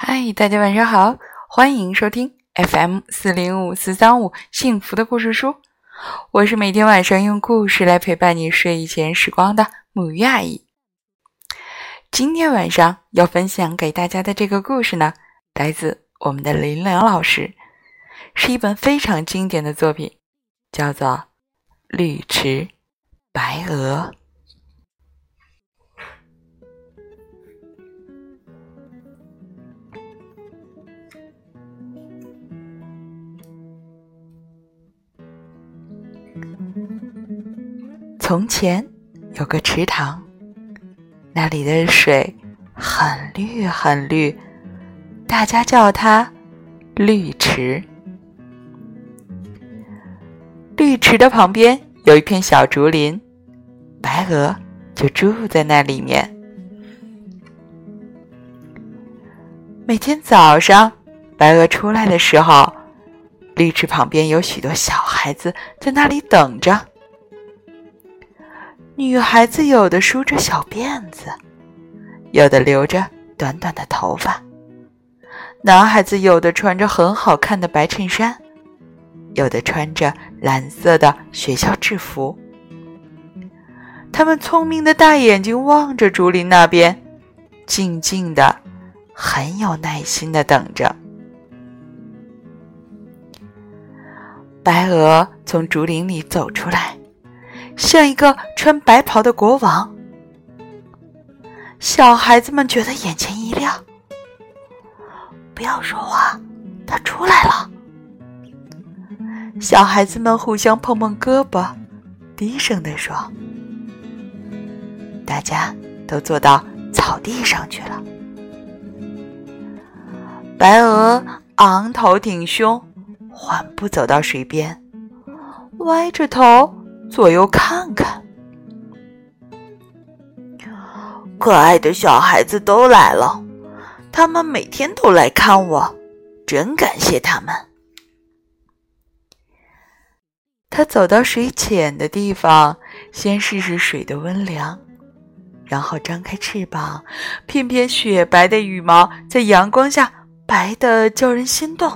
嗨，大家晚上好，欢迎收听 FM 四零五四三五幸福的故事书。我是每天晚上用故事来陪伴你睡前时光的母鱼阿姨。今天晚上要分享给大家的这个故事呢，来自我们的林良老师，是一本非常经典的作品，叫做《绿池白鹅》。从前有个池塘，那里的水很绿很绿，大家叫它绿池。绿池的旁边有一片小竹林，白鹅就住在那里面。每天早上，白鹅出来的时候，绿池旁边有许多小孩子在那里等着。女孩子有的梳着小辫子，有的留着短短的头发；男孩子有的穿着很好看的白衬衫，有的穿着蓝色的学校制服。他们聪明的大眼睛望着竹林那边，静静的，很有耐心的等着。白鹅从竹林里走出来。像一个穿白袍的国王，小孩子们觉得眼前一亮。不要说话，他出来了。小孩子们互相碰碰胳膊，低声地说：“大家都坐到草地上去了。”白鹅昂头挺胸，缓步走到水边，歪着头。左右看看，可爱的小孩子都来了，他们每天都来看我，真感谢他们。他走到水浅的地方，先试试水的温凉，然后张开翅膀，片片雪白的羽毛在阳光下白的叫人心动。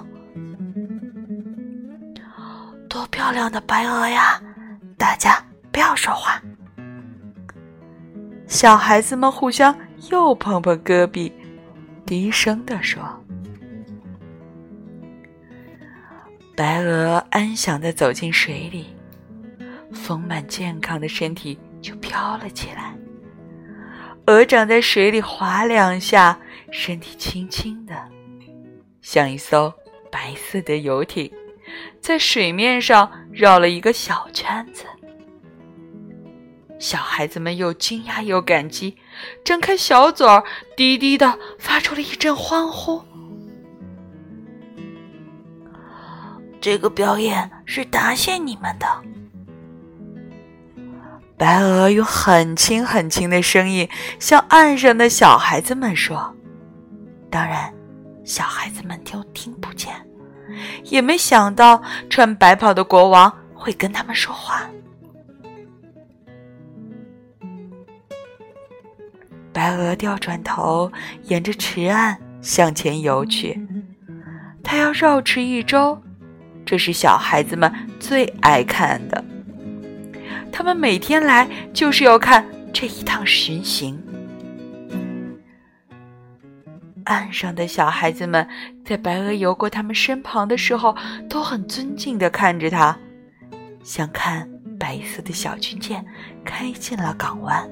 多漂亮的白鹅呀！大家不要说话。小孩子们互相又碰碰胳膊，低声地说：“白鹅安详的走进水里，丰满健康的身体就飘了起来。鹅掌在水里划两下，身体轻轻的，像一艘白色的游艇。”在水面上绕了一个小圈子，小孩子们又惊讶又感激，张开小嘴儿，低低的发出了一阵欢呼。这个表演是答谢你们的。白鹅用很轻很轻的声音向岸上的小孩子们说：“当然，小孩子们都听不见。”也没想到穿白袍的国王会跟他们说话。白鹅调转头，沿着池岸向前游去。它要绕池一周，这是小孩子们最爱看的。他们每天来就是要看这一趟巡行。岸上的小孩子们在白鹅游过他们身旁的时候，都很尊敬地看着它，像看白色的小军舰开进了港湾。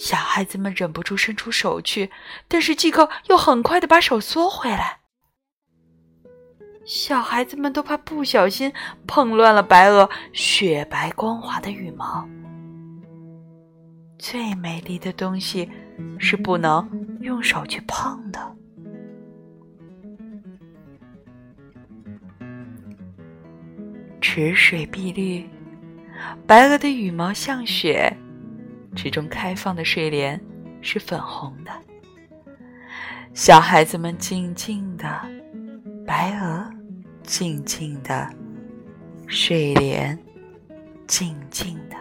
小孩子们忍不住伸出手去，但是季克又很快的把手缩回来。小孩子们都怕不小心碰乱了白鹅雪白光滑的羽毛。最美丽的东西是不能用手去碰的。池水碧绿，白鹅的羽毛像雪，池中开放的睡莲是粉红的。小孩子们静静的，白鹅静静的，睡莲静静的。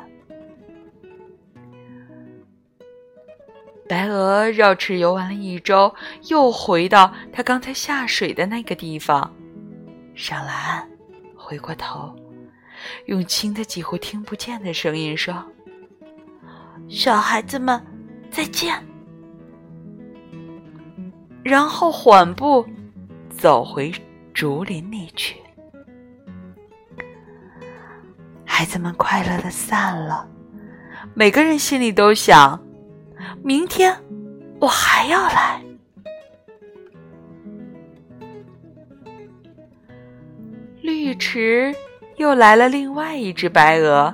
白鹅绕池游玩了一周，又回到它刚才下水的那个地方，上了岸，回过头，用轻的几乎听不见的声音说：“小孩子们，再见。”然后缓步走回竹林里去。孩子们快乐的散了，每个人心里都想：明天我还要来。绿池又来了另外一只白鹅，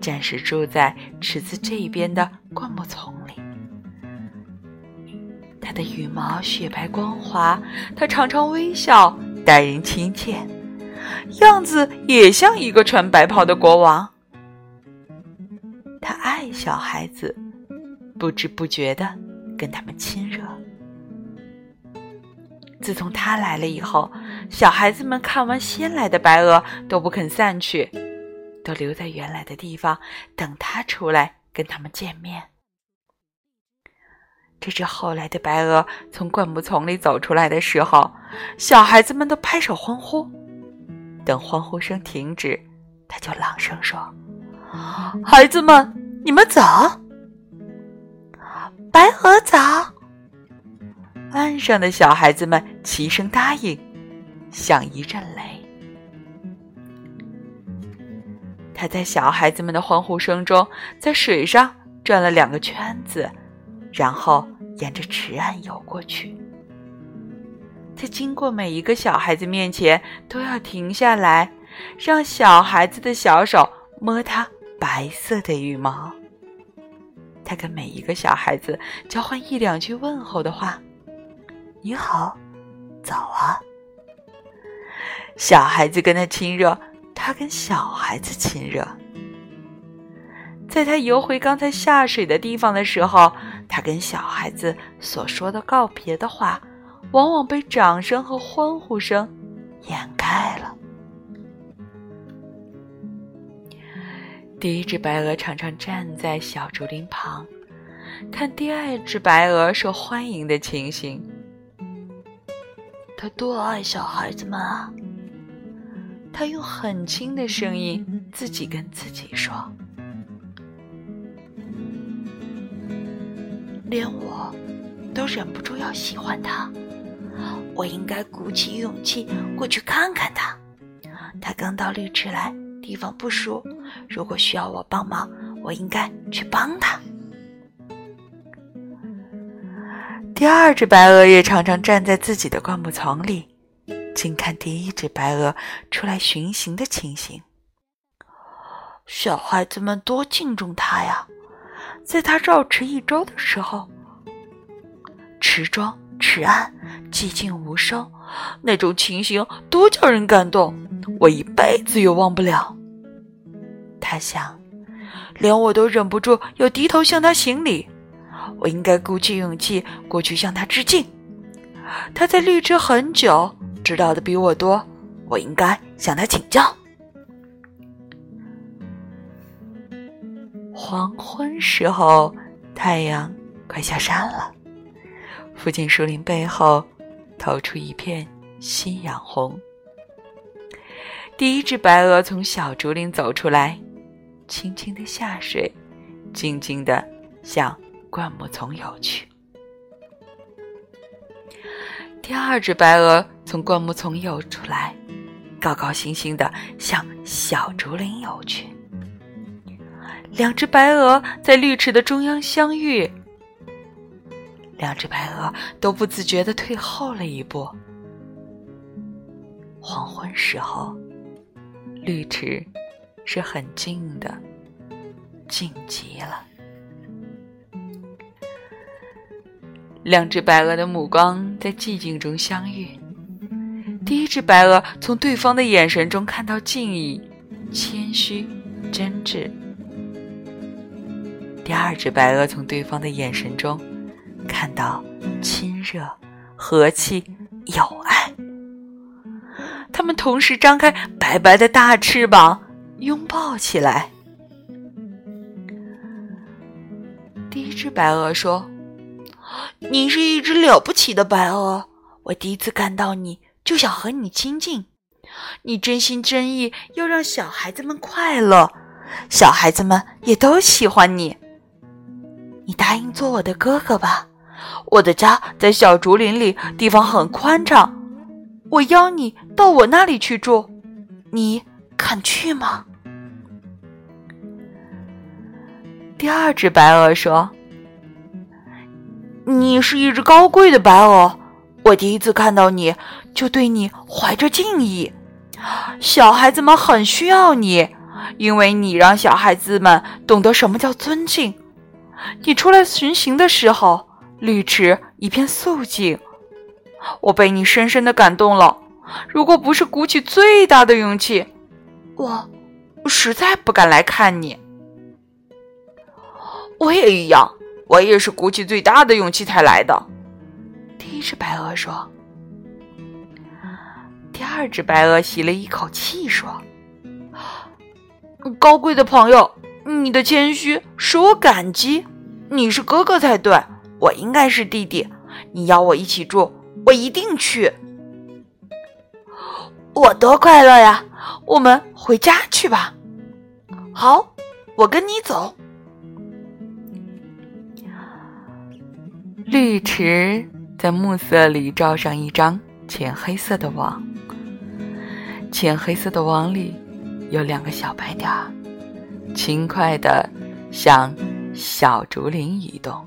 暂时住在池子这边的灌木丛里。它的羽毛雪白光滑，它常常微笑，待人亲切，样子也像一个穿白袍的国王。它爱小孩子，不知不觉的跟他们亲热。自从它来了以后，小孩子们看完新来的白鹅都不肯散去，都留在原来的地方等他出来跟他们见面。这只后来的白鹅从灌木丛里走出来的时候，小孩子们都拍手欢呼。等欢呼声停止，他就朗声说：“孩子们，你们走。”白鹅早。岸上的小孩子们齐声答应，像一阵雷。他在小孩子们的欢呼声中，在水上转了两个圈子。然后沿着池岸游过去，在经过每一个小孩子面前，都要停下来，让小孩子的小手摸他白色的羽毛。他跟每一个小孩子交换一两句问候的话：“你好，早啊。”小孩子跟他亲热，他跟小孩子亲热。在他游回刚才下水的地方的时候，他跟小孩子所说的告别的话，往往被掌声和欢呼声掩盖了。第一只白鹅常常站在小竹林旁，看第二只白鹅受欢迎的情形。他多爱小孩子们啊！他用很轻的声音自己跟自己说。连我都忍不住要喜欢他，我应该鼓起勇气过去看看他。他刚到绿池来，地方不熟，如果需要我帮忙，我应该去帮他。第二只白鹅也常常站在自己的灌木丛里，静看第一只白鹅出来巡行的情形。小孩子们多敬重他呀！在他绕池一周的时候，池庄池岸寂静无声，那种情形多叫人感动，我一辈子也忘不了。他想，连我都忍不住要低头向他行礼，我应该鼓起勇气过去向他致敬。他在绿植很久，知道的比我多，我应该向他请教。黄昏时候，太阳快下山了。附近树林背后，透出一片夕阳红。第一只白鹅从小竹林走出来，轻轻的下水，静静的向灌木丛游去。第二只白鹅从灌木丛游出来，高高兴兴的向小竹林游去。两只白鹅在绿池的中央相遇，两只白鹅都不自觉的退后了一步。黄昏时候，绿池是很静的，静极了。两只白鹅的目光在寂静中相遇，第一只白鹅从对方的眼神中看到敬意、谦虚、真挚。第二只白鹅从对方的眼神中看到亲热、和气、友爱，它们同时张开白白的大翅膀，拥抱起来。第一只只白鹅说：“你是一只了不起的白鹅，我第一次看到你就想和你亲近。你真心真意要让小孩子们快乐，小孩子们也都喜欢你。你答应做我的哥哥吧。我的家在小竹林里，地方很宽敞。我邀你到我那里去住，你肯去吗？”第二只白鹅说：“你是一只高贵的白鹅，我第一次看到你就对你怀着敬意。小孩子们很需要你，因为你让小孩子们懂得什么叫尊敬。你出来巡行的时候，绿池一片肃静，我被你深深的感动了。如果不是鼓起最大的勇气，我实在不敢来看你。”我也一样，我也是鼓起最大的勇气才来的。第一只白鹅说。第二只白鹅吸了一口气说：“高贵的朋友，你的谦虚使我感激。你是哥哥才对，我应该是弟弟。你邀我一起住，我一定去。我多快乐呀！我们回家去吧。好，我跟你走。”绿池在暮色里罩上一张浅黑色的网，浅黑色的网里有两个小白点儿，轻快地向小竹林移动。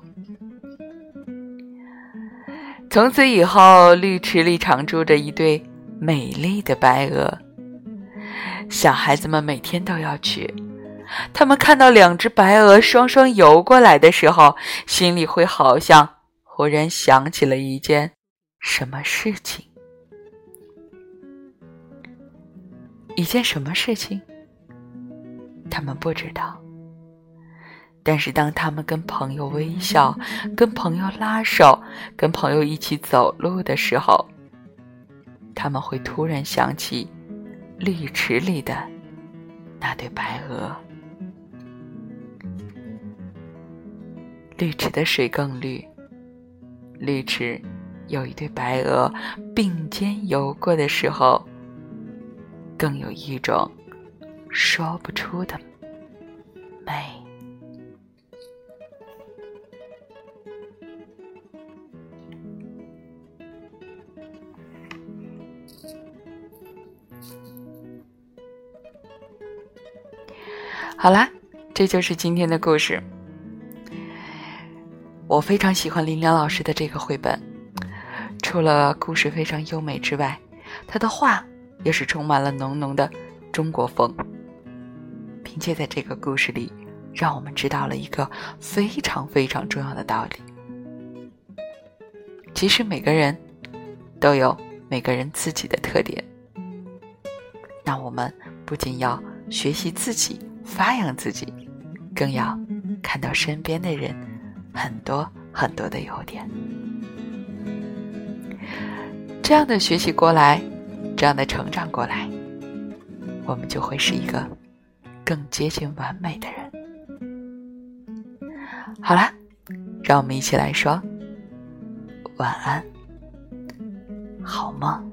从此以后，绿池里常住着一对美丽的白鹅。小孩子们每天都要去，他们看到两只白鹅双双游过来的时候，心里会好像……忽然想起了一件什么事情？一件什么事情？他们不知道。但是当他们跟朋友微笑、跟朋友拉手、跟朋友一起走路的时候，他们会突然想起绿池里的那对白鹅。绿池的水更绿。绿池有一对白鹅并肩游过的时候，更有一种说不出的美。好啦，这就是今天的故事。我非常喜欢林良老师的这个绘本，除了故事非常优美之外，他的画也是充满了浓浓的中国风，并且在这个故事里，让我们知道了一个非常非常重要的道理：其实每个人都有每个人自己的特点，那我们不仅要学习自己、发扬自己，更要看到身边的人。很多很多的优点，这样的学习过来，这样的成长过来，我们就会是一个更接近完美的人。好啦，让我们一起来说晚安，好梦。